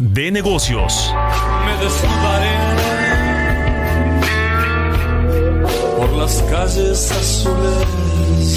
de negocios. Me desnudaré por las calles azules.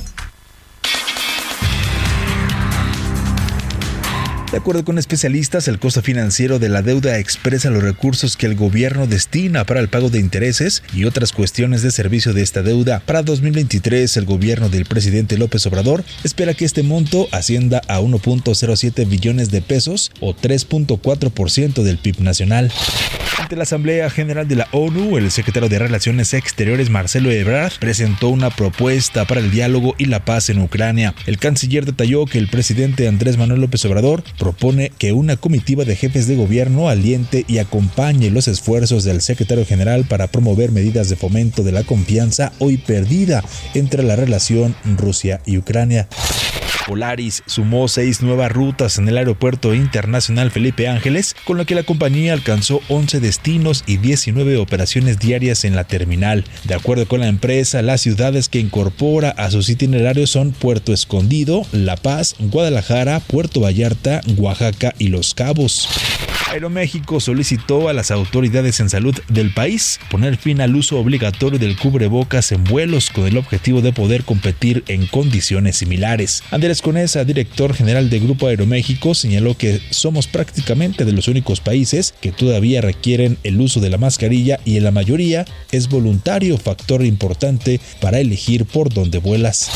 De acuerdo con especialistas, el costo financiero de la deuda expresa los recursos que el gobierno destina para el pago de intereses y otras cuestiones de servicio de esta deuda. Para 2023, el gobierno del presidente López Obrador espera que este monto ascienda a 1.07 billones de pesos o 3.4% del PIB nacional. Ante la Asamblea General de la ONU, el secretario de Relaciones Exteriores Marcelo Ebrard presentó una propuesta para el diálogo y la paz en Ucrania. El canciller detalló que el presidente Andrés Manuel López Obrador propone que una comitiva de jefes de gobierno aliente y acompañe los esfuerzos del secretario general para promover medidas de fomento de la confianza hoy perdida entre la relación Rusia y Ucrania. Polaris sumó seis nuevas rutas en el Aeropuerto Internacional Felipe Ángeles, con lo que la compañía alcanzó 11 destinos y 19 operaciones diarias en la terminal. De acuerdo con la empresa, las ciudades que incorpora a sus itinerarios son Puerto Escondido, La Paz, Guadalajara, Puerto Vallarta, Oaxaca y Los Cabos. Aeroméxico solicitó a las autoridades en salud del país poner fin al uso obligatorio del cubrebocas en vuelos con el objetivo de poder competir en condiciones similares. Andrés Conesa, director general de Grupo Aeroméxico, señaló que somos prácticamente de los únicos países que todavía requieren el uso de la mascarilla y en la mayoría es voluntario, factor importante para elegir por dónde vuelas.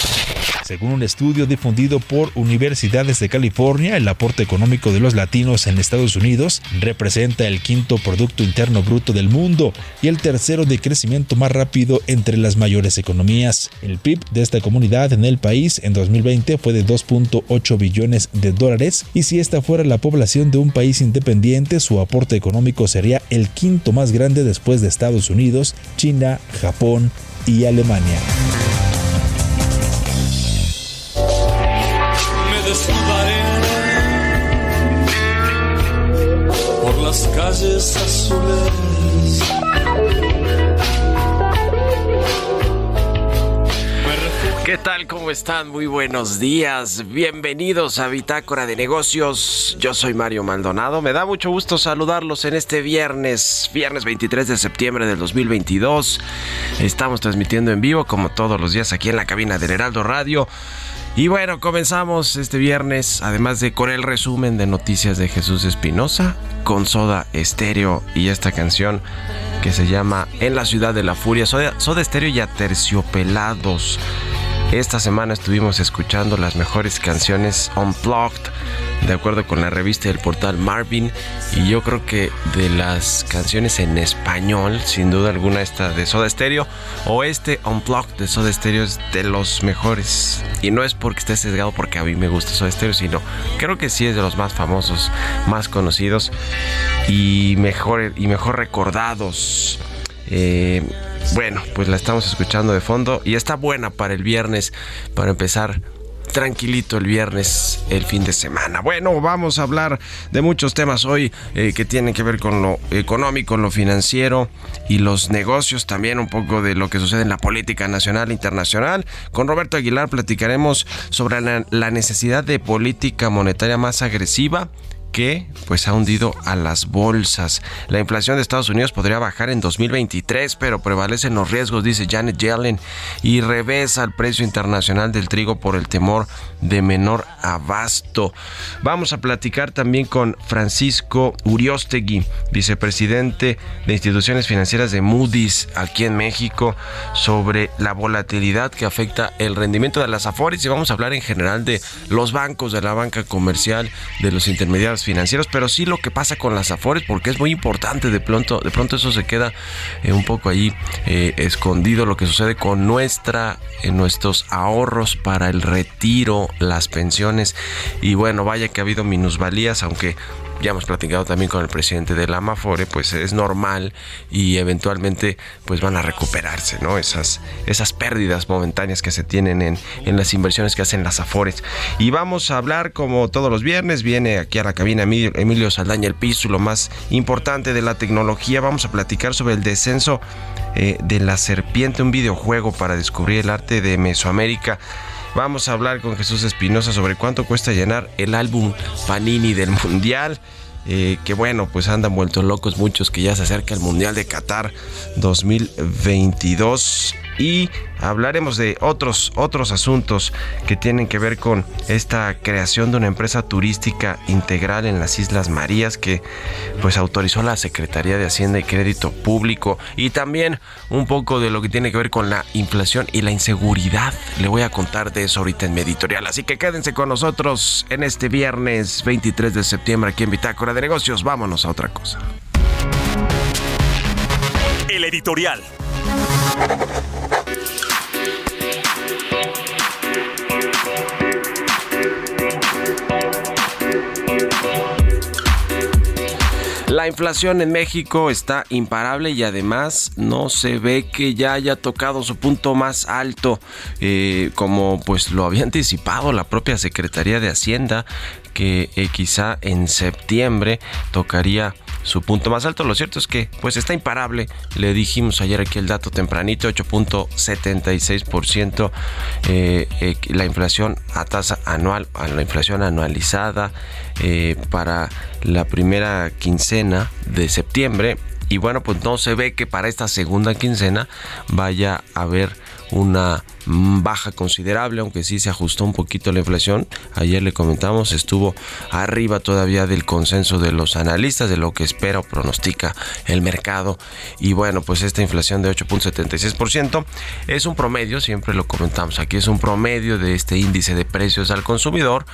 Según un estudio difundido por universidades de California, el aporte económico de los latinos en Estados Unidos representa el quinto Producto Interno Bruto del mundo y el tercero de crecimiento más rápido entre las mayores economías. El PIB de esta comunidad en el país en 2020 fue de 2.8 billones de dólares y si esta fuera la población de un país independiente, su aporte económico sería el quinto más grande después de Estados Unidos, China, Japón y Alemania. Por las calles azules. ¿Qué tal? ¿Cómo están? Muy buenos días. Bienvenidos a Bitácora de Negocios. Yo soy Mario Maldonado. Me da mucho gusto saludarlos en este viernes, viernes 23 de septiembre del 2022. Estamos transmitiendo en vivo como todos los días aquí en la cabina del Heraldo Radio. Y bueno, comenzamos este viernes, además de con el resumen de noticias de Jesús Espinosa, con Soda Estéreo y esta canción que se llama En la ciudad de la furia. Soda, Soda Estéreo y Aterciopelados. Esta semana estuvimos escuchando las mejores canciones unplugged de acuerdo con la revista del portal Marvin y yo creo que de las canciones en español sin duda alguna esta de Soda Stereo o este unplugged de Soda Stereo es de los mejores. Y no es porque esté sesgado porque a mí me gusta Soda Stereo sino creo que sí es de los más famosos más conocidos y mejor y mejor recordados. Eh, bueno, pues la estamos escuchando de fondo y está buena para el viernes, para empezar tranquilito el viernes, el fin de semana. Bueno, vamos a hablar de muchos temas hoy eh, que tienen que ver con lo económico, lo financiero y los negocios, también un poco de lo que sucede en la política nacional e internacional. Con Roberto Aguilar platicaremos sobre la, la necesidad de política monetaria más agresiva que pues ha hundido a las bolsas. La inflación de Estados Unidos podría bajar en 2023, pero prevalecen los riesgos, dice Janet Yellen, y revesa el precio internacional del trigo por el temor de menor abasto. Vamos a platicar también con Francisco Uriostegui, vicepresidente de instituciones financieras de Moody's aquí en México, sobre la volatilidad que afecta el rendimiento de las afores y vamos a hablar en general de los bancos, de la banca comercial, de los intermediarios financieros, pero sí lo que pasa con las afores, porque es muy importante, de pronto, de pronto eso se queda eh, un poco ahí eh, escondido, lo que sucede con nuestra, eh, nuestros ahorros para el retiro, las pensiones, y bueno, vaya que ha habido minusvalías, aunque ya hemos platicado también con el presidente de la Amafore, pues es normal y eventualmente pues van a recuperarse, ¿no? Esas, esas pérdidas momentáneas que se tienen en, en las inversiones que hacen las Afores. Y vamos a hablar como todos los viernes, viene aquí a la cabina Emilio Saldaña el piso, lo más importante de la tecnología, vamos a platicar sobre el descenso eh, de la serpiente, un videojuego para descubrir el arte de Mesoamérica. Vamos a hablar con Jesús Espinosa sobre cuánto cuesta llenar el álbum Panini del Mundial. Eh, que bueno, pues andan vueltos locos muchos que ya se acerca el Mundial de Qatar 2022. Y hablaremos de otros, otros asuntos que tienen que ver con esta creación de una empresa turística integral en las Islas Marías que pues autorizó la Secretaría de Hacienda y Crédito Público y también un poco de lo que tiene que ver con la inflación y la inseguridad. Le voy a contar de eso ahorita en mi editorial, así que quédense con nosotros en este viernes 23 de septiembre aquí en Bitácora de Negocios. Vámonos a otra cosa. El editorial. La inflación en México está imparable y además no se ve que ya haya tocado su punto más alto, eh, como pues lo había anticipado la propia Secretaría de Hacienda, que eh, quizá en septiembre tocaría su punto más alto. Lo cierto es que pues está imparable. Le dijimos ayer aquí el dato tempranito, 8.76% eh, eh, la inflación a tasa anual, a la inflación anualizada eh, para la primera quincena de septiembre. Y bueno, pues no se ve que para esta segunda quincena vaya a haber una baja considerable, aunque sí se ajustó un poquito la inflación. Ayer le comentamos, estuvo arriba todavía del consenso de los analistas, de lo que espera o pronostica el mercado. Y bueno, pues esta inflación de 8.76% es un promedio, siempre lo comentamos aquí, es un promedio de este índice de precios al consumidor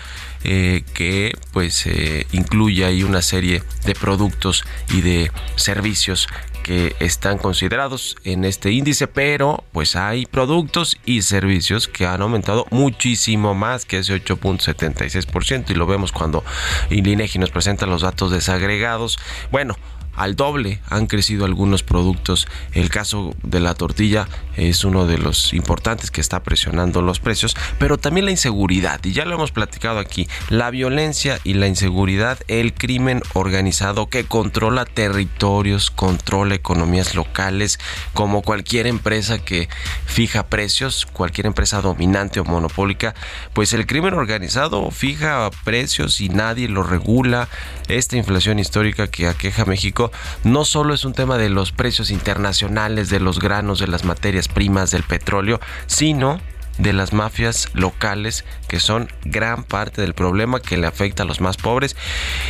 eh, que pues eh, incluye ahí una serie de productos y de servicios que están considerados en este índice, pero pues hay productos y servicios que han aumentado muchísimo más que ese 8.76% y lo vemos cuando INEGI nos presenta los datos desagregados. Bueno, al doble han crecido algunos productos. El caso de la tortilla es uno de los importantes que está presionando los precios, pero también la inseguridad, y ya lo hemos platicado aquí, la violencia y la inseguridad, el crimen organizado que controla territorios, controla economías locales, como cualquier empresa que fija precios, cualquier empresa dominante o monopólica, pues el crimen organizado fija precios y nadie lo regula. Esta inflación histórica que aqueja a México no solo es un tema de los precios internacionales de los granos, de las materias primas, del petróleo, sino de las mafias locales que son gran parte del problema que le afecta a los más pobres.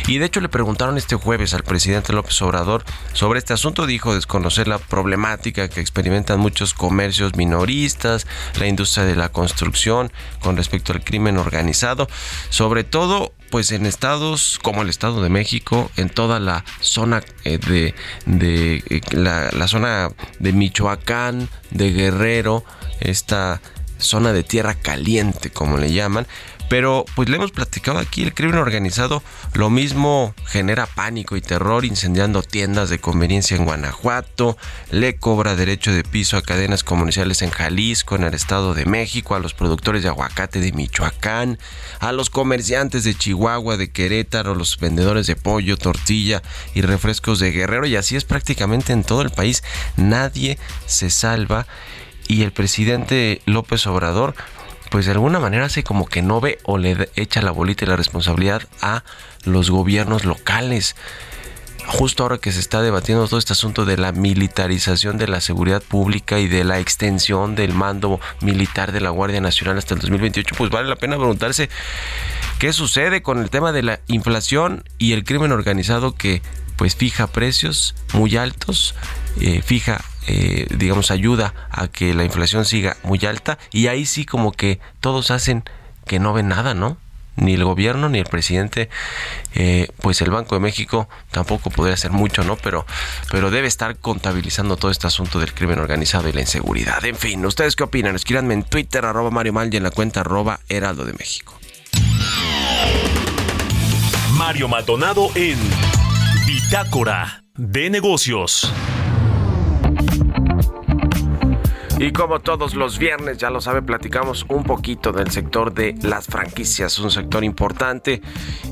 Y de hecho le preguntaron este jueves al presidente López Obrador sobre este asunto. Dijo desconocer la problemática que experimentan muchos comercios minoristas, la industria de la construcción con respecto al crimen organizado. Sobre todo pues en estados como el Estado de México, en toda la zona eh, de, de eh, la, la, zona de Michoacán, de Guerrero, esta zona de tierra caliente, como le llaman. Pero pues le hemos platicado aquí, el crimen organizado lo mismo genera pánico y terror incendiando tiendas de conveniencia en Guanajuato, le cobra derecho de piso a cadenas comerciales en Jalisco, en el Estado de México, a los productores de aguacate de Michoacán, a los comerciantes de Chihuahua, de Querétaro, los vendedores de pollo, tortilla y refrescos de Guerrero y así es prácticamente en todo el país. Nadie se salva y el presidente López Obrador pues de alguna manera hace como que no ve o le echa la bolita y la responsabilidad a los gobiernos locales. Justo ahora que se está debatiendo todo este asunto de la militarización de la seguridad pública y de la extensión del mando militar de la Guardia Nacional hasta el 2028, pues vale la pena preguntarse qué sucede con el tema de la inflación y el crimen organizado que pues fija precios muy altos, eh, fija eh, digamos, ayuda a que la inflación siga muy alta y ahí sí como que todos hacen que no ven nada, ¿no? Ni el gobierno ni el presidente, eh, pues el Banco de México tampoco podría hacer mucho, ¿no? Pero, pero debe estar contabilizando todo este asunto del crimen organizado y la inseguridad. En fin, ¿ustedes qué opinan? Escríbanme en Twitter, arroba Mario Mal y en la cuenta arroba Heraldo de México. Mario Maldonado en De Negocios. Y como todos los viernes, ya lo sabe, platicamos un poquito del sector de las franquicias, un sector importante.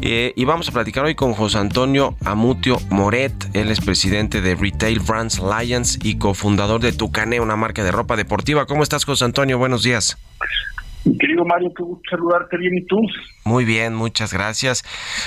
Eh, y vamos a platicar hoy con José Antonio Amutio Moret. Él es presidente de Retail Brands Alliance y cofundador de Tucané, una marca de ropa deportiva. ¿Cómo estás, José Antonio? Buenos días. Mi querido Mario, qué gusto saludarte bien y tú. Muy bien, muchas gracias.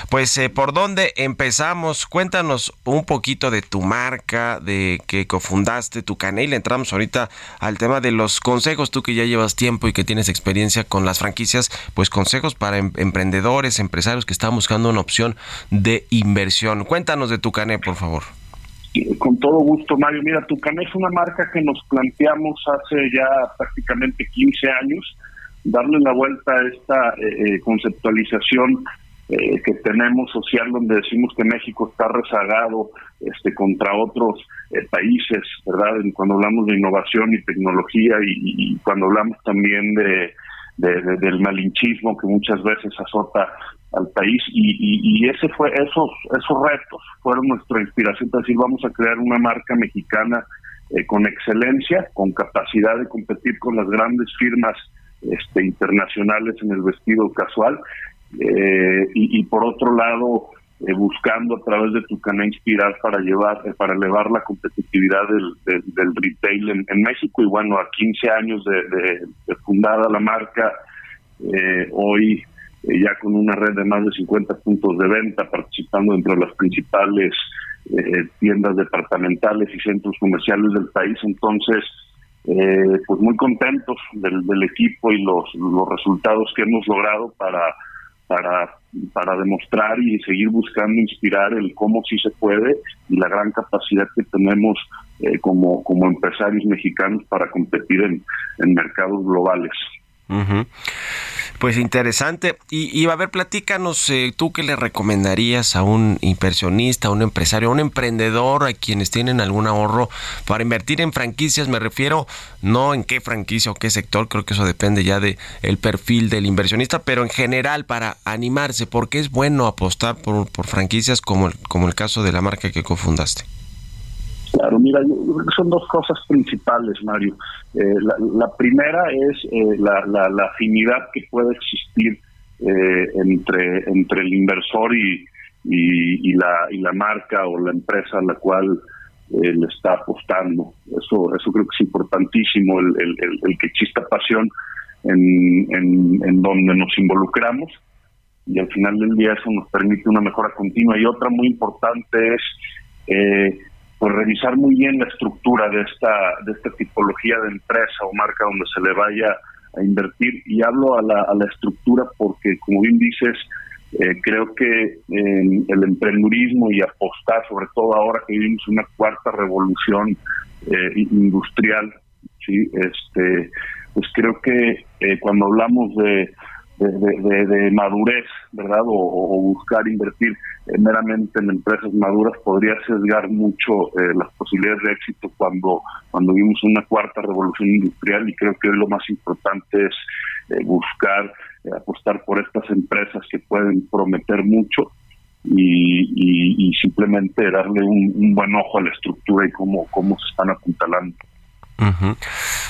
Pues, eh, ¿por dónde empezamos? Cuéntanos un poquito de tu marca, de que cofundaste tu canal. Entramos ahorita al tema de los consejos, tú que ya llevas tiempo y que tienes experiencia con las franquicias, pues consejos para em- emprendedores, empresarios que están buscando una opción de inversión. Cuéntanos de tu canal, por favor. Con todo gusto, Mario. Mira, Tucané es una marca que nos planteamos hace ya prácticamente 15 años darle la vuelta a esta eh, eh, conceptualización eh, que tenemos social donde decimos que México está rezagado este contra otros países, ¿verdad? Cuando hablamos de innovación y tecnología y, cuando hablamos también de, del malinchismo que muchas veces azota al país y, ese fue esos esos retos fueron nuestra inspiración para decir vamos a crear una marca mexicana con excelencia, con capacidad de competir con las grandes firmas este, internacionales en el vestido casual eh, y, por otro lado eh, buscando a través de tu canal inspirar para llevar eh, para elevar la competitividad del, del, retail en, México. Y bueno a 15 años de, fundada la marca hoy ya con una red de más de 50 puntos de venta participando entre las principales tiendas departamentales y centros comerciales del país. Entonces eh, pues muy contentos del, equipo y los, los resultados que hemos logrado para, para, para demostrar y seguir buscando inspirar el cómo sí se puede y la gran capacidad que tenemos eh, como, como empresarios mexicanos para competir en, en mercados globales. Pues interesante. Y, a ver, platícanos, eh, tú qué le recomendarías a un inversionista, a un empresario, a un emprendedor, a quienes tienen algún ahorro para invertir en franquicias. Me refiero no en qué franquicia o qué sector, creo que eso depende ya de el perfil del inversionista, pero en general para animarse, porque es bueno apostar por, por franquicias como, como el caso de la marca que cofundaste. Claro, mira, son dos cosas principales, Mario. Eh, la, primera es eh, la, la, afinidad que puede existir eh, entre, entre el inversor y, y, la, y la marca o la empresa a la cual le está apostando. Eso, eso creo que es importantísimo, el, el, el, que exista pasión en, en, en donde nos involucramos y al final del día eso nos permite una mejora continua. Y otra muy importante es eh, revisar muy bien la estructura de esta de esta tipología de empresa o marca donde se le vaya a invertir. Y hablo a la, a la estructura porque como bien dices eh, creo que el emprendurismo y apostar sobre todo ahora que vivimos una cuarta revolución eh, industrial sí este pues creo que eh, cuando hablamos de de, madurez, ¿verdad? O, buscar invertir eh, meramente en empresas maduras podría sesgar mucho eh, las posibilidades de éxito cuando, cuando vimos una cuarta revolución industrial y creo que hoy lo más importante es eh, buscar apostar por estas empresas que pueden prometer mucho y, simplemente darle un, un, buen ojo a la estructura y cómo, cómo se están apuntalando.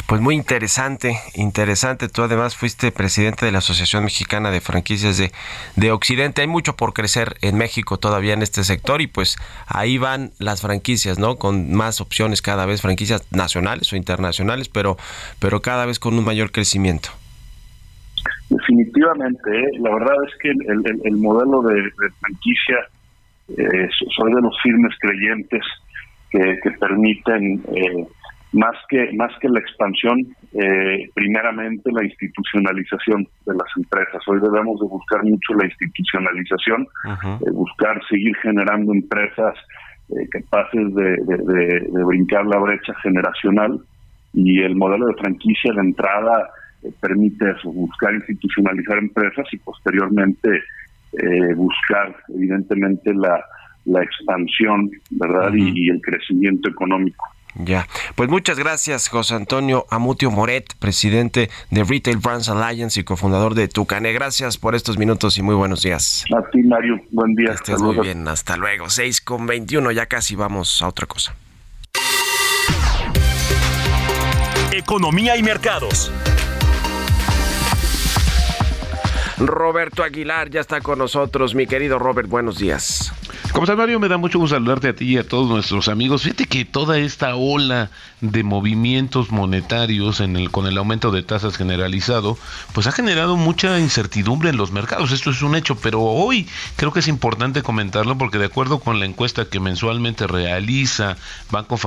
Pues muy interesante, interesante. Tú además fuiste presidente de la Asociación Mexicana de Franquicias de, de Occidente. Hay mucho por crecer en México todavía en este sector y pues ahí van las franquicias, ¿no? Con más opciones cada vez, franquicias nacionales o internacionales, pero, pero cada vez con un mayor crecimiento. Definitivamente, ¿eh? la verdad es que el, el, modelo de, franquicia, eh, soy de los firmes creyentes que, que permiten... Eh, más que más que la expansión, eh, primeramente la institucionalización de las empresas. Hoy debemos de buscar mucho la institucionalización, eh, buscar seguir generando empresas eh, capaces de, de, brincar la brecha generacional y el modelo de franquicia de entrada permite eso, buscar institucionalizar empresas y posteriormente buscar evidentemente la, la expansión, ¿verdad? y el crecimiento económico. Ya, pues muchas gracias José Antonio Amutio Moret, presidente de Retail Brands Alliance y cofundador de Tucane. Gracias por estos minutos y muy buenos días. A ti Mario, buen día. estés muy bien, hasta luego. 6 con 21, ya casi vamos a otra cosa. Economía y mercados. Roberto Aguilar ya está con nosotros. Mi querido Robert, buenos días. ¿Cómo estás, Mario? Me da mucho gusto saludarte a ti y a todos nuestros amigos. Fíjate que toda esta ola de movimientos monetarios con el aumento de tasas generalizado, pues ha generado mucha incertidumbre en los mercados. Esto es un hecho, pero hoy creo que es importante comentarlo porque de acuerdo con la encuesta que mensualmente realiza Banco of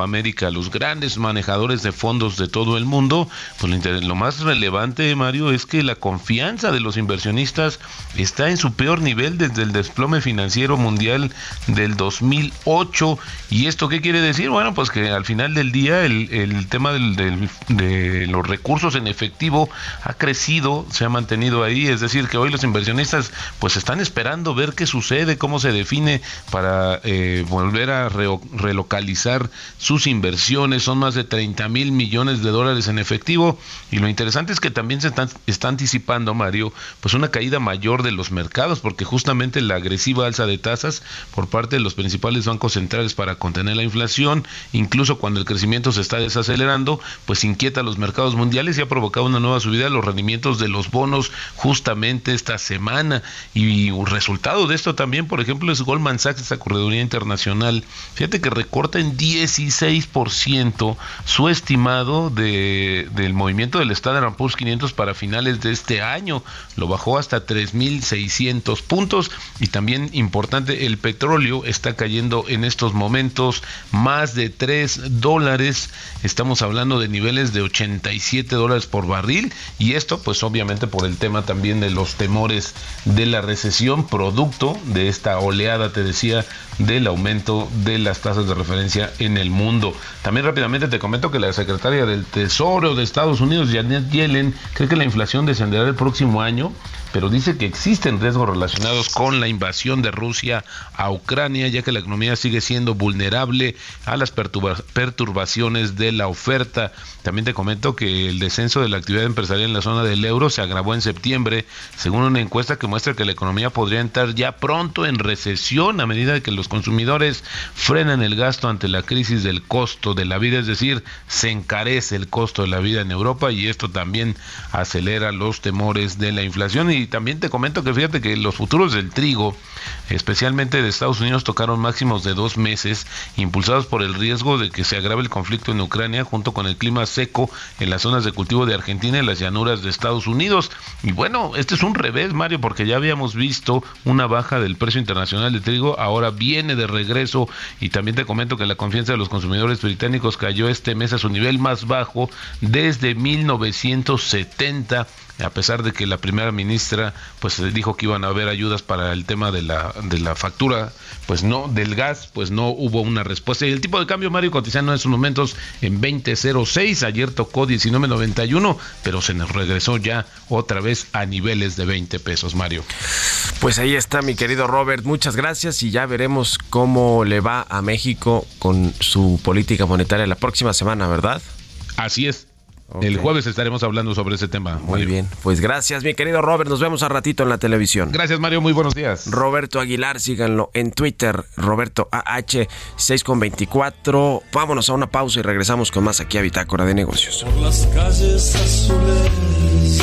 los grandes manejadores de fondos de todo el mundo, pues lo más relevante, Mario, es que la confianza de los inversionistas está en su peor nivel desde el desplome financiero mundial del 2008. ¿Y esto qué quiere decir? Bueno, pues que al final del día el, tema de los recursos en efectivo ha crecido, se ha mantenido ahí, es decir, que hoy los inversionistas pues están esperando ver qué sucede, cómo se define para eh, volver a relocalizar sus inversiones. Son más de 30 mil millones de dólares en efectivo y lo interesante es que también se están, está anticipando, Mario, pues una caída mayor de los mercados porque justamente la agresiva alza de tasas por parte de los principales bancos centrales para contener la inflación, incluso cuando el crecimiento se está desacelerando, pues inquieta a los mercados mundiales y ha provocado una nueva subida de los rendimientos de los bonos justamente esta semana. Y un resultado de esto también, por ejemplo, es Goldman Sachs, esta correduría internacional. Fíjate que recorta en 16% su estimado de, del movimiento del Standard Poor's 500 para finales de este año. Lo bajó hasta 3.600 puntos. Y también importante, el petróleo está cayendo en estos momentos más de 3 dólares. Estamos hablando de niveles de 87 dólares por barril y esto pues obviamente por el tema también de los temores de la recesión producto de esta oleada, te decía, del aumento de las tasas de referencia en el mundo. También rápidamente te comento que la secretaria del Tesoro de Estados Unidos, Janet Yellen, cree que la inflación descenderá el próximo año pero dice que existen riesgos relacionados con la invasión de Rusia a Ucrania, ya que la economía sigue siendo vulnerable a las perturbaciones de la oferta. También te comento que el descenso de la actividad empresarial en la zona del euro se agravó en septiembre, según una encuesta que muestra que la economía podría entrar ya pronto en recesión a medida que los consumidores frenan el gasto ante la crisis del costo de la vida, es decir, se encarece el costo de la vida en Europa y esto también acelera los temores de la inflación. Y también te comento que fíjate que los futuros del trigo, especialmente de Estados Unidos, tocaron máximos de dos meses, impulsados por el riesgo de que se agrave el conflicto en Ucrania junto con el clima seco en las zonas de cultivo de Argentina y las llanuras de Estados Unidos. Y bueno, este es un revés, Mario, porque ya habíamos visto una baja del precio internacional de trigo, ahora viene de regreso y también te comento que la confianza de los consumidores británicos cayó este mes a su nivel más bajo desde 1970 a pesar de que la primera ministra pues dijo que iban a haber ayudas para el tema de la, de la factura, pues no, del gas, pues no hubo una respuesta. Y el tipo de cambio, Mario, cotizando en esos momentos en 20.06, ayer tocó 19.91, pero se nos regresó ya otra vez a niveles de 20 pesos, Mario. Pues ahí está, mi querido Robert, muchas gracias y ya veremos cómo le va a México con su política monetaria la próxima semana, ¿verdad? Así es. El jueves estaremos hablando sobre ese tema. Muy bien. Pues gracias, mi querido Robert. Nos vemos a ratito en la televisión. Gracias, Mario. Muy buenos días. Roberto Aguilar, síganlo en Twitter. Roberto AH 6 con 24. Vámonos a una pausa y regresamos con más aquí a Bitácora de Negocios. Por las calles azules.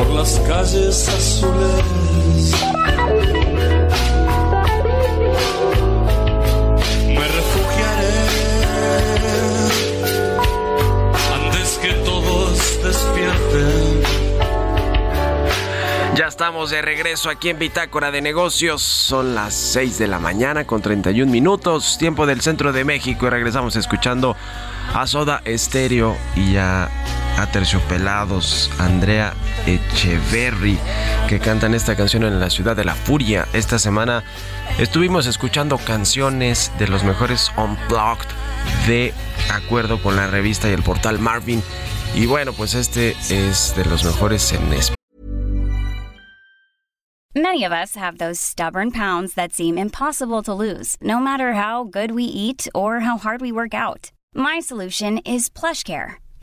por las calles azules. Me refugiaré antes que todos despierten. Ya estamos de regreso aquí en Bitácora de Negocios. Son las 6 de la mañana con 31 minutos, tiempo del centro de México. Y regresamos escuchando a Soda Estéreo y ya Aterciopelados, Andrea Echeverry, que cantan esta canción en la ciudad de la furia. Esta semana estuvimos escuchando canciones de los mejores Unplugged de acuerdo con la revista y el portal Marvin. Y bueno, pues este es de los mejores en español. Many of us have those stubborn pounds that seem impossible to lose, no matter how good we eat or how hard we work out. My solution is PlushCare.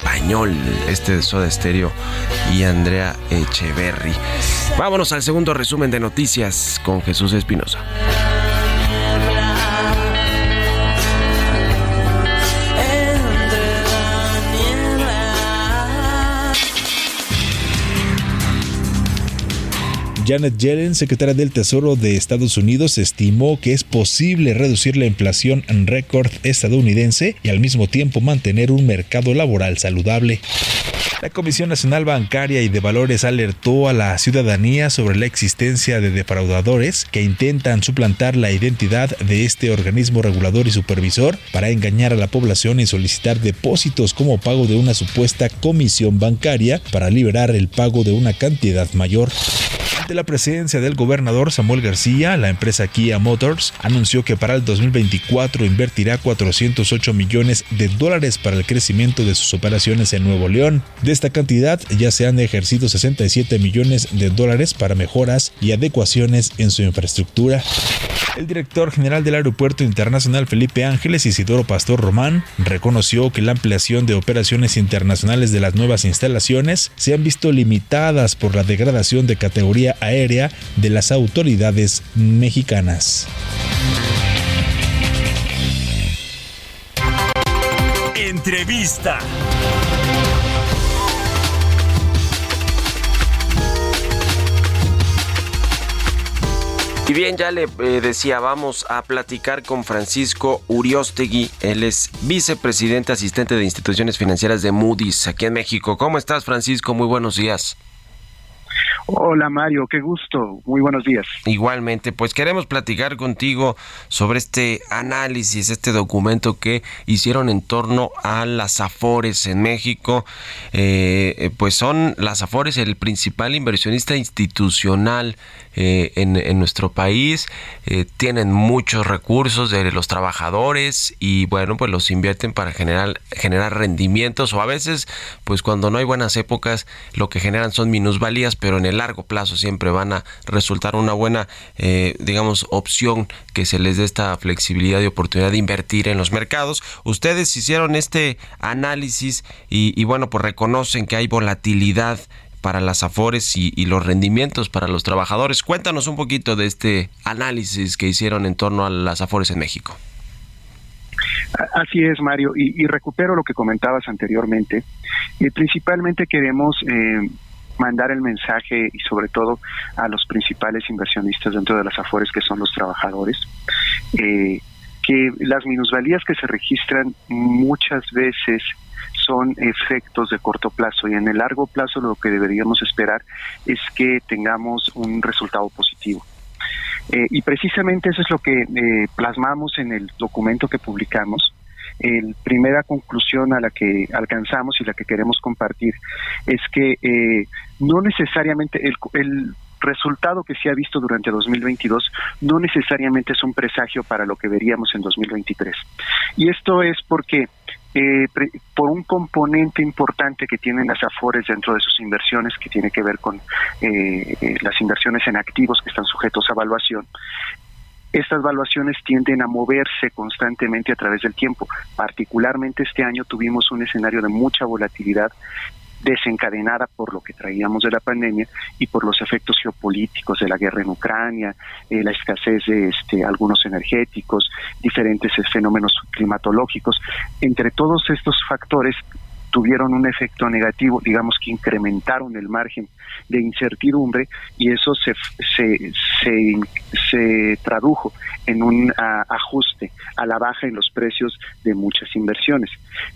Español, este de Soda Stereo y Andrea Echeverry. Vámonos al segundo resumen de noticias con Jesús Espinosa. Janet Yellen, secretaria del Tesoro de Estados Unidos, estimó que es posible reducir la inflación en récord estadounidense y al mismo tiempo mantener un mercado laboral saludable. La Comisión Nacional Bancaria y de Valores alertó a la ciudadanía sobre la existencia de defraudadores que intentan suplantar la identidad de este organismo regulador y supervisor para engañar a la población y solicitar depósitos como pago de una supuesta comisión bancaria para liberar el pago de una cantidad mayor. Ante la presencia del gobernador Samuel García, la empresa Kia Motors anunció que para el 2024 invertirá 408 millones de dólares para el crecimiento de sus operaciones en Nuevo León. De esta cantidad ya se han ejercido 67 millones de dólares para mejoras y adecuaciones en su infraestructura. El director general del Aeropuerto Internacional Felipe Ángeles Isidoro Pastor Román reconoció que la ampliación de operaciones internacionales de las nuevas instalaciones se han visto limitadas por la degradación de categoría aérea de las autoridades mexicanas. Entrevista. Y bien, ya le eh, decía, vamos a platicar con Francisco Uriostegui. Él es vicepresidente asistente de instituciones financieras de Moody's aquí en México. ¿Cómo estás, Francisco? Muy buenos días. Hola Mario, qué gusto. Muy buenos días. Igualmente, pues queremos platicar contigo sobre este análisis, este documento que hicieron en torno a las Afores en México. Eh, pues son las Afores el principal inversionista institucional eh, en, nuestro país. Eh, tienen muchos recursos de los trabajadores y bueno, pues los invierten para generar, generar rendimientos o a veces, pues cuando no hay buenas épocas, lo que generan son minusvalías, pero en el largo plazo siempre van a resultar una buena, eh, digamos, opción que se les dé esta flexibilidad y oportunidad de invertir en los mercados. Ustedes hicieron este análisis y, y bueno, pues reconocen que hay volatilidad para las afores y, los rendimientos para los trabajadores. Cuéntanos un poquito de este análisis que hicieron en torno a las afores en México. Así es, Mario, y, y recupero lo que comentabas anteriormente. Eh, principalmente queremos eh, mandar el mensaje y sobre todo a los principales inversionistas dentro de las afores que son los trabajadores, eh, que las minusvalías que se registran muchas veces son efectos de corto plazo y en el largo plazo lo que deberíamos esperar es que tengamos un resultado positivo. Eh, y precisamente eso es lo que eh, plasmamos en el documento que publicamos. La primera conclusión a la que alcanzamos y la que queremos compartir es que eh, no necesariamente el, el resultado que se ha visto durante 2022 no necesariamente es un presagio para lo que veríamos en 2023. Y esto es porque eh, por un componente importante que tienen las AFORES dentro de sus inversiones, que tiene que ver con eh, las inversiones en activos que están sujetos a evaluación, estas valuaciones tienden a moverse constantemente a través del tiempo. Particularmente este año tuvimos un escenario de mucha volatilidad desencadenada por lo que traíamos de la pandemia y por los efectos geopolíticos de la guerra en Ucrania, eh, la escasez de este, algunos energéticos, diferentes fenómenos climatológicos. Entre todos estos factores tuvieron un efecto negativo, digamos que incrementaron el margen de incertidumbre y eso se, se, se, tradujo en un ajuste a la baja en los precios de muchas inversiones.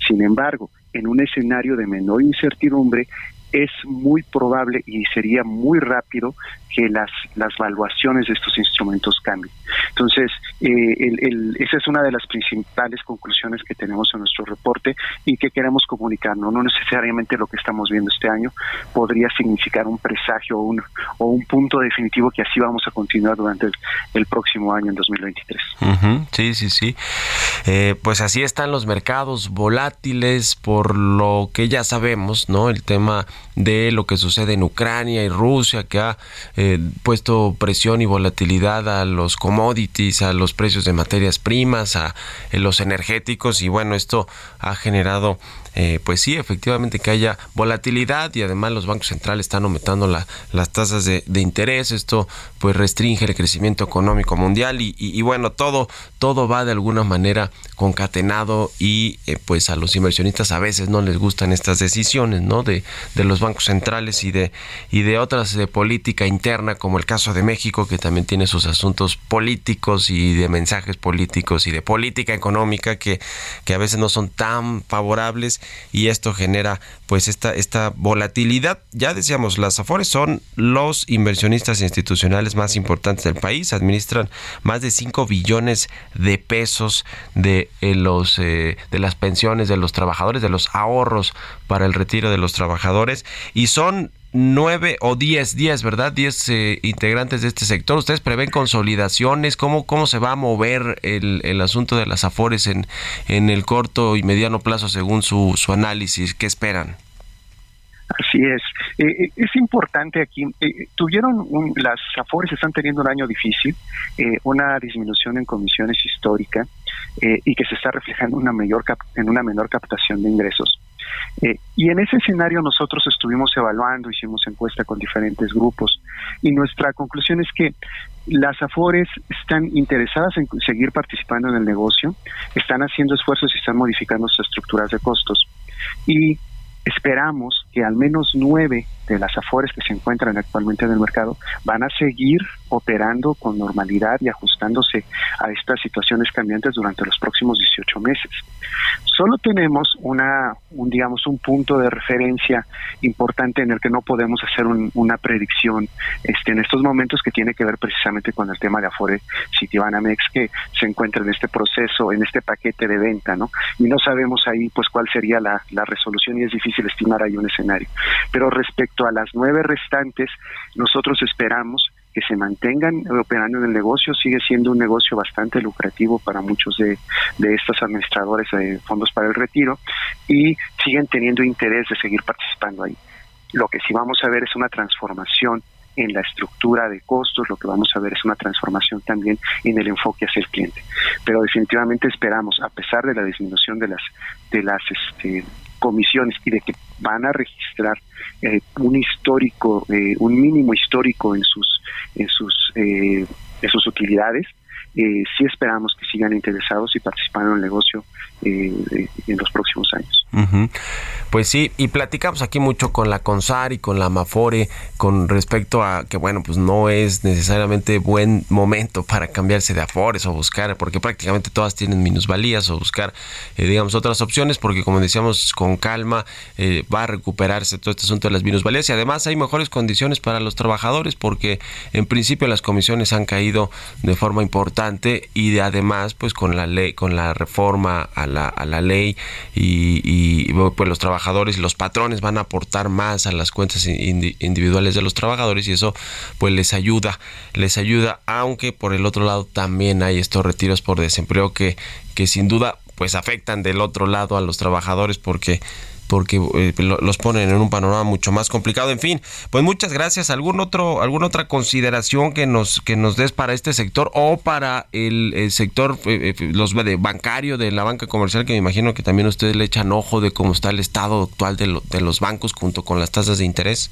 Sin embargo, en un escenario de menor incertidumbre, es muy probable y sería muy rápido que las, las valuaciones de estos instrumentos cambien. Entonces, eh, esa es una de las principales conclusiones que tenemos en nuestro reporte y que queremos comunicar. No, no necesariamente lo que estamos viendo este año podría significar un presagio o un, o un punto definitivo que así vamos a continuar durante el, próximo año, en 2023. Sí, sí, sí. Eh, pues así están los mercados volátiles por lo que ya sabemos, ¿no? El tema de lo que sucede en Ucrania y Rusia, que ha eh, puesto presión y volatilidad a los commodities, a los precios de materias primas, a los energéticos y bueno, esto ha generado eh, pues sí, efectivamente que haya volatilidad y además los bancos centrales están aumentando las tasas de, interés. Esto pues restringe el crecimiento económico mundial y, bueno, todo, todo va de alguna manera concatenado y eh, pues a los inversionistas a veces no les gustan estas decisiones, ¿no? De, de los bancos centrales y de, y de otras de política interna como el caso de México que también tiene sus asuntos políticos y de mensajes políticos y de política económica que, que a veces no son tan favorables y esto genera pues esta, esta volatilidad. Ya decíamos, las Afores son los inversionistas institucionales más importantes del país, administran más de 5 billones de pesos de, eh, los, eh, de las pensiones de los trabajadores, de los ahorros para el retiro de los trabajadores y son nueve o diez, diez, ¿verdad? Diez eh, integrantes de este sector. ¿Ustedes prevén consolidaciones? ¿Cómo, cómo se va a mover el, el asunto de las AFORES en, en el corto y mediano plazo según su, su análisis? ¿Qué esperan? Así es. Eh, eh, es importante aquí. tuvieron las AFORES están teniendo un año difícil, una disminución en comisiones histórica y que se está reflejando una mayor en una menor captación de ingresos. Eh, y en ese escenario nosotros estuvimos evaluando, hicimos encuesta con diferentes grupos y nuestra conclusión es que las AFORES están interesadas en seguir participando en el negocio, están haciendo esfuerzos y están modificando sus estructuras de costos. Y esperamos que al menos nueve de las afores que se encuentran actualmente en el mercado van a seguir operando con normalidad y ajustándose a estas situaciones cambiantes durante los próximos 18 meses. Solo tenemos una, un, digamos, un punto de referencia importante en el que no podemos hacer una predicción este, en estos momentos que tiene que ver precisamente con el tema de Afore Citibanamex que se encuentra en este proceso, en este paquete de venta, ¿no? Y no sabemos ahí pues cuál sería la, la resolución y es difícil estimar ahí un escenario. Pero respecto a las nueve restantes, nosotros esperamos que se mantengan operando en el negocio, sigue siendo un negocio bastante lucrativo para muchos de, estos administradores de fondos para el retiro y siguen teniendo interés de seguir participando ahí. Lo que sí vamos a ver es una transformación en la estructura de costos, lo que vamos a ver es una transformación también en el enfoque hacia el cliente. Pero definitivamente esperamos, a pesar de la disminución de las de las este, comisiones y de que van a registrar eh, un histórico, eh, un mínimo histórico en sus en sus eh, en sus utilidades, eh, sí esperamos que sigan interesados y participando en el negocio eh, en los próximos años. Pues sí, y platicamos aquí mucho con la CONSAR y con la MAFORE con respecto a que, bueno, pues no es necesariamente buen momento para cambiarse de AFORES o buscar, porque prácticamente todas tienen minusvalías o buscar, eh, digamos, otras opciones, porque como decíamos, con calma eh, va a recuperarse todo este asunto de las minusvalías. Y además hay mejores condiciones para los trabajadores, porque en principio las comisiones han caído de forma importante y además, pues con la ley, con la reforma a la, a la ley y, pues los trabajadores y los patrones van a aportar más a las cuentas individuales de los trabajadores y eso pues les ayuda, les ayuda, aunque por el otro lado también hay estos retiros por desempleo que, que sin duda pues afectan del otro lado a los trabajadores porque porque eh, los ponen en un panorama mucho más complicado. En fin, pues muchas gracias. ¿Algún otro, alguna otra consideración que nos, que nos des para este sector o para el, sector eh, eh, los de bancario de la banca comercial, que me imagino que también ustedes le echan ojo de cómo está el estado actual de, de los bancos junto con las tasas de interés?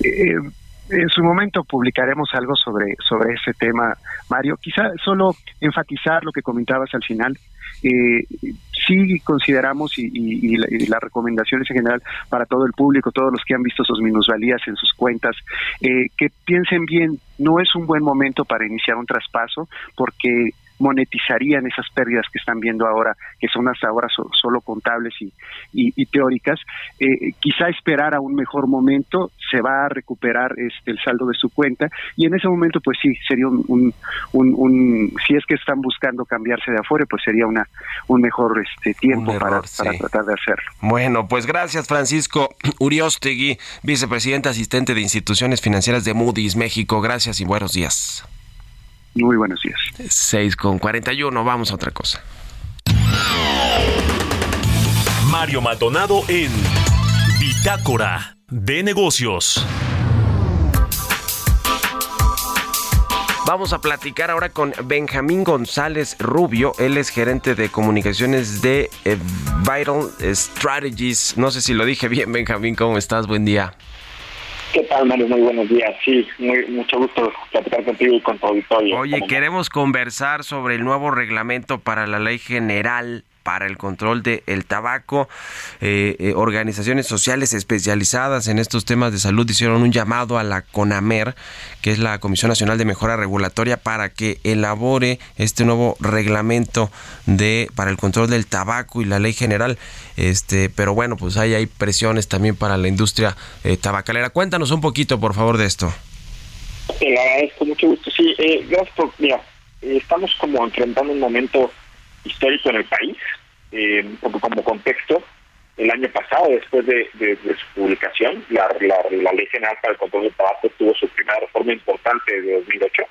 En su momento publicaremos algo sobre, sobre ese tema, Mario. Quizá solo enfatizar lo que comentabas al final. Eh, sí consideramos y, y, y, las recomendaciones en general para todo el público, todos los que han visto sus minusvalías en sus cuentas, eh, que piensen bien, no es un buen momento para iniciar un traspaso porque monetizarían esas pérdidas que están viendo ahora, que son hasta ahora solo contables y, y, teóricas. Eh, quizá esperar a un mejor momento, se va a recuperar este, el saldo de su cuenta y en ese momento pues sí, sería un, un, si es que están buscando cambiarse de afuera, pues sería una un mejor este tiempo para, para tratar de hacerlo. Bueno, pues gracias Francisco Uriostegui, vicepresidente asistente de instituciones financieras de Moody's México. Gracias y buenos días. Muy buenos días. 6 con 41, vamos a otra cosa. Mario Maldonado en Bitácora de Negocios. Vamos a platicar ahora con Benjamín González Rubio. Él es gerente de comunicaciones de eh, Vital Strategies. No sé si lo dije bien, Benjamín. ¿Cómo estás? Buen día. ¿Qué tal, Mario? Muy buenos días. Sí, muy, mucho gusto platicar contigo y con tu auditorio. Oye, queremos conversar sobre el nuevo reglamento para la ley general para el control del el tabaco. Eh, eh, organizaciones sociales especializadas en estos temas de salud hicieron un llamado a la CONAMER, que es la Comisión Nacional de Mejora Regulatoria, para que elabore este nuevo reglamento de para el control del tabaco y la ley general. Este, pero bueno, pues ahí hay presiones también para la industria eh, tabacalera. Cuéntanos un poquito, por favor, de esto. Te lo agradezco, mucho gusto. Sí, gracias por, mira, estamos como enfrentando un momento histórico en el país. Eh, como contexto, el año pasado, después de, su publicación, la, Ley General para el Control del Tabaco tuvo su primera reforma importante de 2008,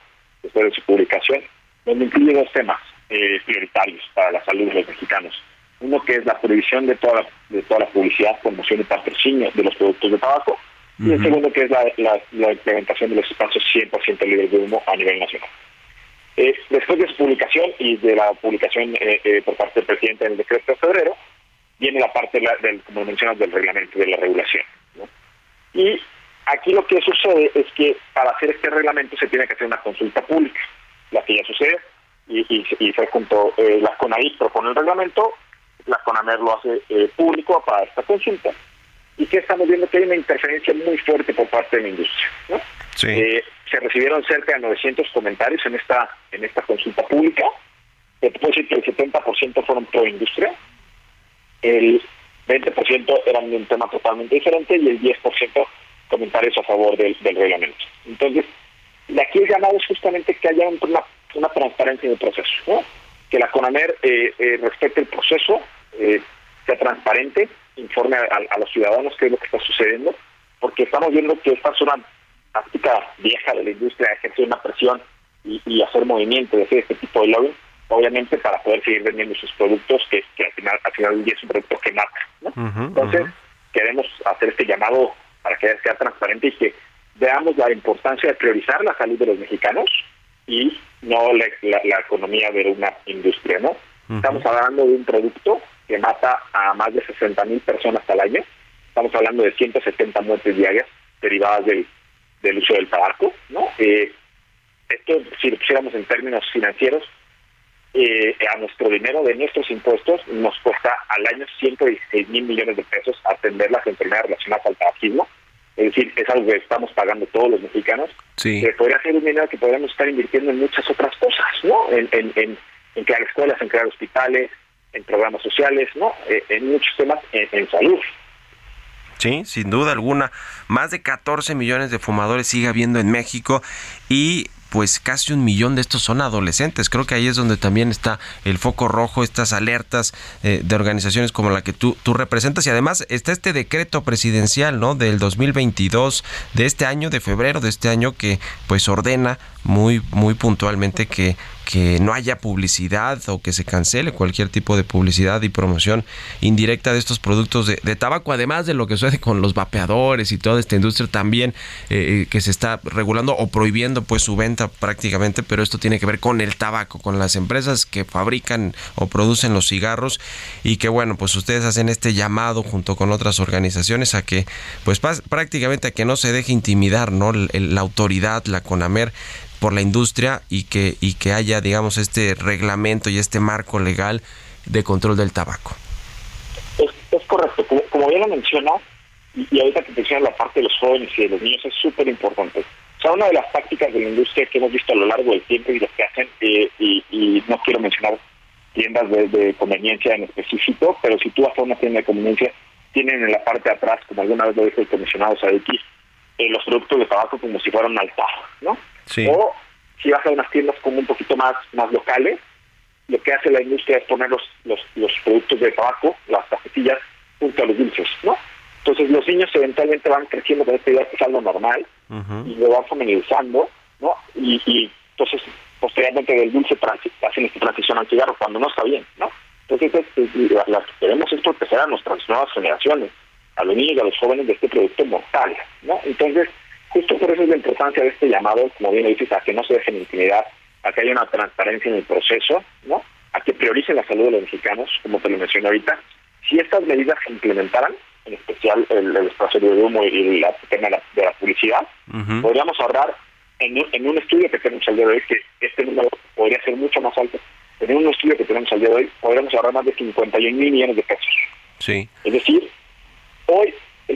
después de su publicación, donde incluye dos temas eh, prioritarios para la salud de los mexicanos. Uno que es la prohibición de toda la, de toda la publicidad, promoción y patrocinio de los productos de tabaco, y el segundo que es la, la implementación de los espacios 100% libres de humo a nivel nacional. Eh, después de su publicación y de la publicación eh, eh, por parte del presidente en el decreto de febrero, viene la parte, del, como mencionas, del reglamento, de la regulación. Y aquí lo que sucede es que para hacer este reglamento se tiene que hacer una consulta pública, la que ya sucede, y, y, fue junto, la CONAI propone el reglamento, la CONAMER lo hace público para esta consulta, y que estamos viendo que hay una interferencia muy fuerte por parte de la industria. ¿no? Sí se recibieron cerca de 900 comentarios en esta en esta consulta pública. Que el 70% fueron pro industria, el 20% eran de un tema totalmente diferente y el 10% comentarios a favor del, reglamento. Entonces, de aquí el llamado es justamente que haya una, una transparencia en el proceso, que la CONAMER eh, eh, respete el proceso, eh, sea transparente, informe a, los ciudadanos qué es lo que está sucediendo, porque estamos viendo que esta zona práctica vieja de la industria ejercer una presión y, hacer movimiento, de hacer este tipo de lobbying, obviamente para poder seguir vendiendo sus productos que, al final al final del día es un producto que mata. Entonces, queremos hacer este llamado para que sea transparente y que veamos la importancia de priorizar la salud de los mexicanos y no la, economía de una industria, ¿no? Estamos hablando de un producto que mata a más de 60 mil personas al año. Estamos hablando de 170 muertes diarias derivadas del del uso del tabaco, ¿no? Eh, esto, si lo pusiéramos en términos financieros, eh, a nuestro dinero de nuestros impuestos nos cuesta al año 116 mil millones de pesos atender las enfermedades relacionadas al tabaquismo. Es decir, es algo que estamos pagando todos los mexicanos. Sí. Que podría ser un dinero que podríamos estar invirtiendo en muchas otras cosas, ¿no? En, en, en, en crear escuelas, en crear hospitales, en programas sociales, ¿no? Eh, en muchos temas en salud. Sí, sin duda alguna. Más de 14 millones de fumadores sigue habiendo en México y pues casi un millón de estos son adolescentes. Creo que ahí es donde también está el foco rojo, estas alertas eh, de organizaciones como la que tú, tú representas. Y además está este decreto presidencial, ¿no? Del 2022, de este año, de febrero de este año, que pues ordena muy, muy puntualmente que que no haya publicidad o que se cancele cualquier tipo de publicidad y promoción indirecta de estos productos de, tabaco, además de lo que sucede con los vapeadores y toda esta industria también eh, eh, que se está regulando o prohibiendo pues su venta prácticamente, pero esto tiene que ver con el tabaco, con las empresas que fabrican o producen los cigarros y que bueno, pues ustedes hacen este llamado junto con otras organizaciones a que pues prácticamente a que no se deje intimidar, ¿no? La autoridad, la CONAMER por la industria y que, y que haya, digamos, este reglamento y este marco legal de control del tabaco. Es, correcto, como, bien lo menciona, y, ahorita que menciona la parte de los jóvenes y de los niños es súper importante. O sea, una de las tácticas de la industria que hemos visto a lo largo del tiempo y las que hacen, eh, y, no quiero mencionar tiendas de, conveniencia en específico, pero si tú vas a una tienda de conveniencia, tienen en la parte de atrás, como alguna vez lo dijo el comisionado Sadiki, eh, los productos de tabaco como si fueran un altar, ¿no? O si vas a unas tiendas como un poquito más, más locales, lo que hace la industria es poner los, los, productos de tabaco, las cajetillas, junto a los dulces, ¿no? Entonces los niños eventualmente van creciendo con esta idea que es algo normal y lo van familiarizando, ¿no? Y, entonces posteriormente del dulce hacen esta transición al cigarro cuando no está bien, ¿no? Entonces lo que queremos es proteger a nuestras nuevas generaciones, a los niños y a los jóvenes de este producto mortal, ¿no? Entonces Justo por eso es la importancia de este llamado, como bien dices, a que no se dejen intimidar, a que haya una transparencia en el proceso, ¿no? A que prioricen la salud de los mexicanos, como te lo mencioné ahorita. Si estas medidas se implementaran, en especial el, espacio de humo y la tema de la, publicidad, podríamos ahorrar en, un estudio que tenemos al día de hoy, que este número podría ser mucho más alto, en un estudio que tenemos al día de hoy, podríamos ahorrar más de 51 mil millones de pesos. Sí. Es decir, el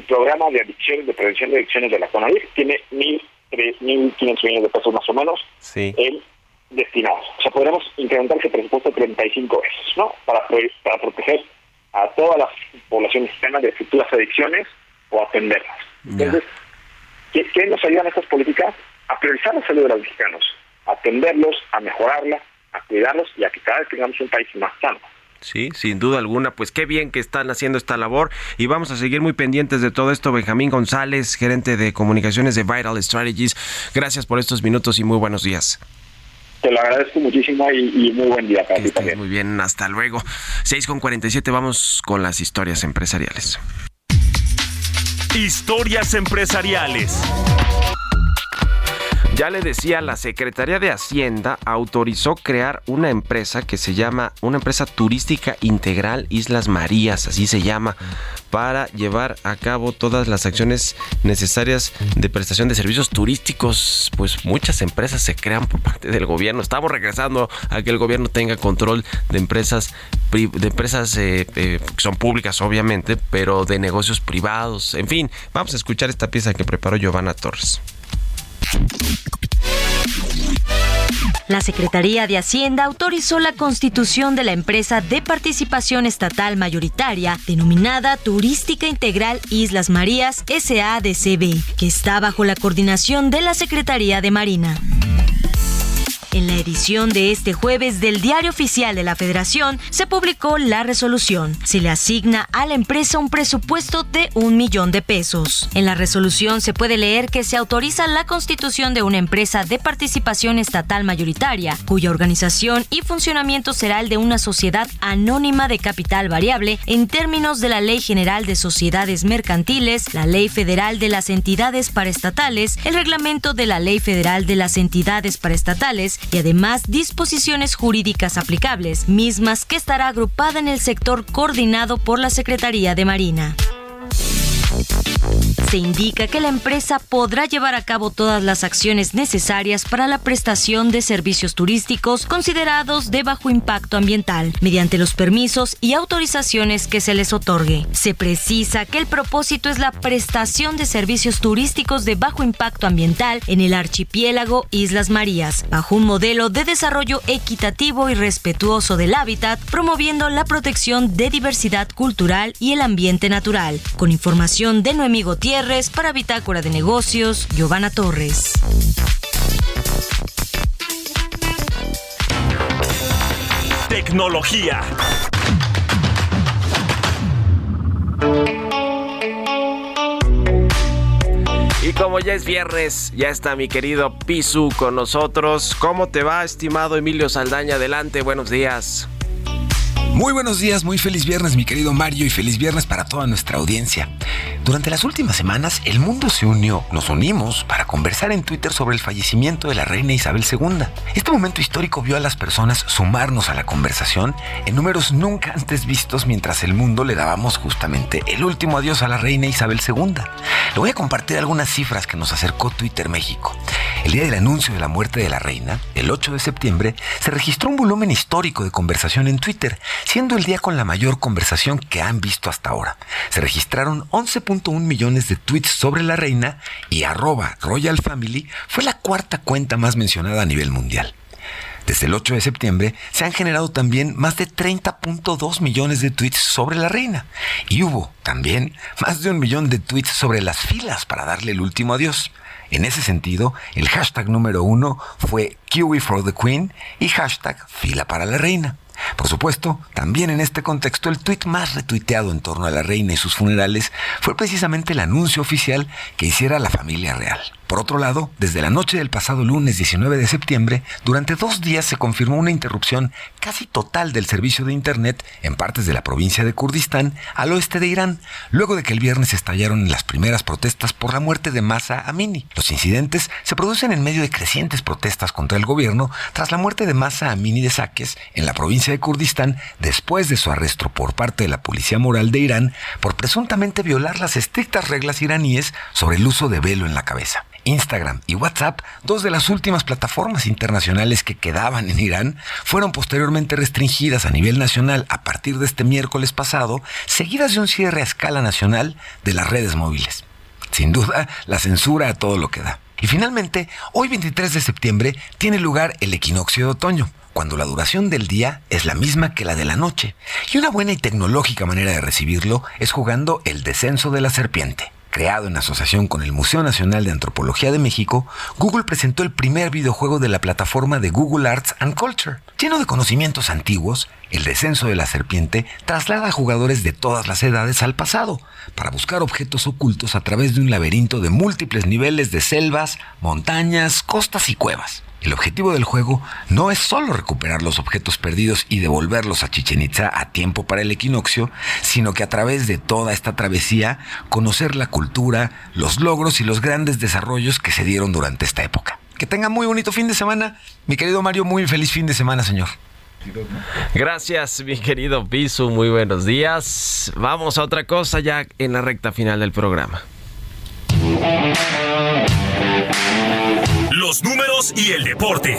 programa de adicciones, de prevención de adicciones de la CONADIF tiene 1.500 millones de pesos más o menos en destinados. O sea, podremos incrementar ese presupuesto 35 veces, ¿no? Para, para proteger a toda la población mexicana de futuras adicciones o atenderlas. Entonces, ¿qué, ¿qué, nos ayudan estas políticas? A priorizar la salud de los mexicanos, a atenderlos, a mejorarla, a cuidarlos y a que cada vez tengamos un país más sano. Sí, sin duda alguna, pues qué bien que están haciendo esta labor y vamos a seguir muy pendientes de todo esto. Benjamín González, gerente de comunicaciones de Vital Strategies, gracias por estos minutos y muy buenos días. Te lo agradezco muchísimo y, muy buen día para ti también. Muy bien, hasta luego. 6 con 47, vamos con las historias empresariales. Historias empresariales. Ya le decía, la Secretaría de Hacienda autorizó crear una empresa que se llama una empresa turística integral Islas Marías, así se llama, para llevar a cabo todas las acciones necesarias de prestación de servicios turísticos. Pues muchas empresas se crean por parte del gobierno. Estamos regresando a que el gobierno tenga control de empresas de empresas eh, eh, que son públicas obviamente, pero de negocios privados. En fin, vamos a escuchar esta pieza que preparó Giovanna Torres. La Secretaría de Hacienda autorizó la constitución de la empresa de participación estatal mayoritaria denominada Turística Integral Islas Marías SADCB, que está bajo la coordinación de la Secretaría de Marina. En la edición de este jueves del Diario Oficial de la Federación se publicó la resolución. Se le asigna a la empresa un presupuesto de un millón de pesos. En la resolución se puede leer que se autoriza la constitución de una empresa de participación estatal mayoritaria, cuya organización y funcionamiento será el de una sociedad anónima de capital variable en términos de la Ley General de Sociedades Mercantiles, la Ley Federal de las Entidades Paraestatales, el Reglamento de la Ley Federal de las Entidades Paraestatales y además disposiciones jurídicas aplicables, mismas que estará agrupada en el sector coordinado por la Secretaría de Marina. Se indica que la empresa podrá llevar a cabo todas las acciones necesarias para la prestación de servicios turísticos considerados de bajo impacto ambiental, mediante los permisos y autorizaciones que se les otorgue. Se precisa que el propósito es la prestación de servicios turísticos de bajo impacto ambiental en el archipiélago Islas Marías, bajo un modelo de desarrollo equitativo y respetuoso del hábitat, promoviendo la protección de diversidad cultural y el ambiente natural, con información de Noemí Gutiérrez para Bitácora de Negocios, Giovanna Torres. Tecnología. Y como ya es viernes, ya está mi querido Pisu con nosotros. ¿Cómo te va, estimado Emilio Saldaña? Adelante, buenos días. Muy buenos días, muy feliz viernes mi querido Mario y feliz viernes para toda nuestra audiencia. Durante las últimas semanas el mundo se unió, nos unimos para conversar en Twitter sobre el fallecimiento de la reina Isabel II. Este momento histórico vio a las personas sumarnos a la conversación en números nunca antes vistos mientras el mundo le dábamos justamente el último adiós a la reina Isabel II. Le voy a compartir algunas cifras que nos acercó Twitter México. El día del anuncio de la muerte de la reina, el 8 de septiembre, se registró un volumen histórico de conversación en Twitter, siendo el día con la mayor conversación que han visto hasta ahora. Se registraron 11.1 millones de tweets sobre la reina y arroba Royal Family fue la cuarta cuenta más mencionada a nivel mundial. Desde el 8 de septiembre se han generado también más de 30.2 millones de tweets sobre la reina. Y hubo también más de un millón de tweets sobre las filas para darle el último adiós. En ese sentido, el hashtag número uno fue QE for the Queen y hashtag fila para la reina. Por supuesto, también en este contexto el tuit más retuiteado en torno a la reina y sus funerales fue precisamente el anuncio oficial que hiciera la familia real. Por otro lado, desde la noche del pasado lunes 19 de septiembre, durante dos días se confirmó una interrupción casi total del servicio de Internet en partes de la provincia de Kurdistán al oeste de Irán, luego de que el viernes estallaron las primeras protestas por la muerte de Masa Amini. Los incidentes se producen en medio de crecientes protestas contra el gobierno tras la muerte de Masa Amini de Saques en la provincia de Kurdistán después de su arresto por parte de la policía moral de Irán por presuntamente violar las estrictas reglas iraníes sobre el uso de velo en la cabeza. Instagram y WhatsApp, dos de las últimas plataformas internacionales que quedaban en Irán, fueron posteriormente restringidas a nivel nacional a partir de este miércoles pasado, seguidas de un cierre a escala nacional de las redes móviles. Sin duda, la censura a todo lo que da. Y finalmente, hoy 23 de septiembre tiene lugar el equinoccio de otoño, cuando la duración del día es la misma que la de la noche. Y una buena y tecnológica manera de recibirlo es jugando el descenso de la serpiente. Creado en asociación con el Museo Nacional de Antropología de México, Google presentó el primer videojuego de la plataforma de Google Arts and Culture. Lleno de conocimientos antiguos, el descenso de la serpiente traslada a jugadores de todas las edades al pasado, para buscar objetos ocultos a través de un laberinto de múltiples niveles de selvas, montañas, costas y cuevas. El objetivo del juego no es solo recuperar los objetos perdidos y devolverlos a Chichen Itza a tiempo para el equinoccio, sino que a través de toda esta travesía conocer la cultura, los logros y los grandes desarrollos que se dieron durante esta época. Que tenga muy bonito fin de semana. Mi querido Mario, muy feliz fin de semana, señor. Gracias, mi querido Pisu. Muy buenos días. Vamos a otra cosa ya en la recta final del programa. Los números y el deporte.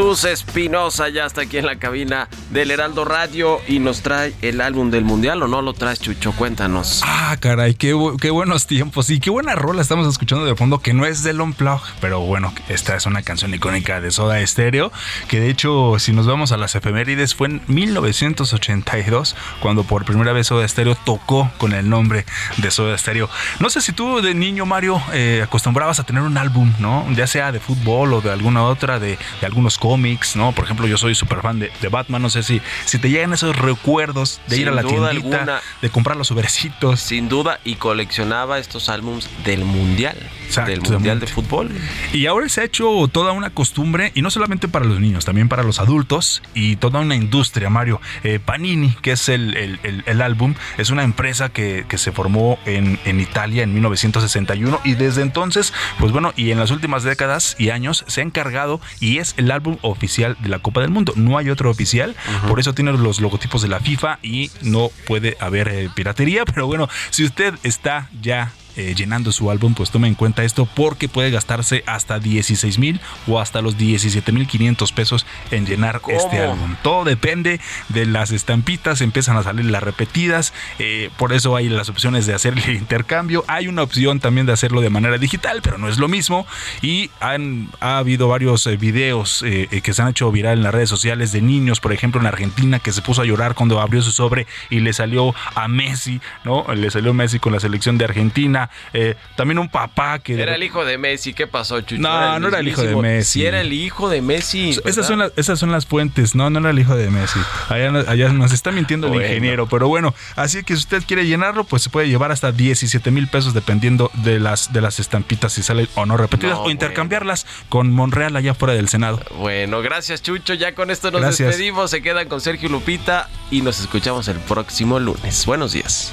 Jesús Espinosa ya está aquí en la cabina del Heraldo Radio y nos trae el álbum del Mundial o no lo traes, Chucho? Cuéntanos. Ah, caray, qué, qué buenos tiempos y qué buena rola estamos escuchando de fondo que no es del Unplug, pero bueno, esta es una canción icónica de Soda Stereo que de hecho, si nos vamos a las efemérides, fue en 1982 cuando por primera vez Soda Stereo tocó con el nombre de Soda Stereo. No sé si tú de niño, Mario, eh, acostumbrabas a tener un álbum, ¿no? Ya sea de fútbol o de alguna otra, de de algunos cómics, ¿no? Por ejemplo, yo soy súper fan de, de, Batman, no sé si, si te llegan esos recuerdos de ir a la tiendita, de comprar los sobrecitos. Sin duda, y coleccionaba estos álbums del Mundial, del Mundial de Fútbol. Y ahora se ha hecho toda una costumbre, y no solamente para los niños, también para los adultos, y toda una industria, Mario. Eh, Panini, que es el, el, el, álbum, es una empresa que, que se formó en, en Italia en 1961, y desde entonces, pues bueno, y en las últimas décadas y años se ha encargado y es el álbum oficial de la Copa del Mundo. No hay otro oficial, uh -huh. por eso tiene los logotipos de la FIFA y no puede haber eh, piratería. Pero bueno, si usted está ya eh, llenando su álbum, pues tome en cuenta esto porque puede gastarse hasta 16 mil o hasta los 17 mil 500 pesos en llenar ¿Cómo? este álbum. Todo depende de las estampitas, empiezan a salir las repetidas, eh, por eso hay las opciones de hacer el intercambio. Hay una opción también de hacerlo de manera digital, pero no es lo mismo. Y han, ha habido varios eh, videos eh, que se han hecho viral en las redes sociales de niños, por ejemplo en Argentina, que se puso a llorar cuando abrió su sobre y le salió a Messi, ¿no? Le salió Messi con la selección de Argentina. Eh, también un papá que... Era el hijo de Messi, ¿qué pasó, Chucho? No, no era el hijo de Messi. Sí, era el hijo de Messi. Esas son, las, esas son las fuentes, no, no era el hijo de Messi. Allá, allá nos está mintiendo el ingeniero, pero bueno, así que si usted quiere llenarlo, pues se puede llevar hasta 17 mil pesos dependiendo de las, de las estampitas si salen o no repetidas o intercambiarlas con Monreal allá fuera del Senado. Bueno, gracias Chucho, ya con esto nos despedimos, se quedan con Sergio Lupita y nos escuchamos el próximo lunes. Buenos días.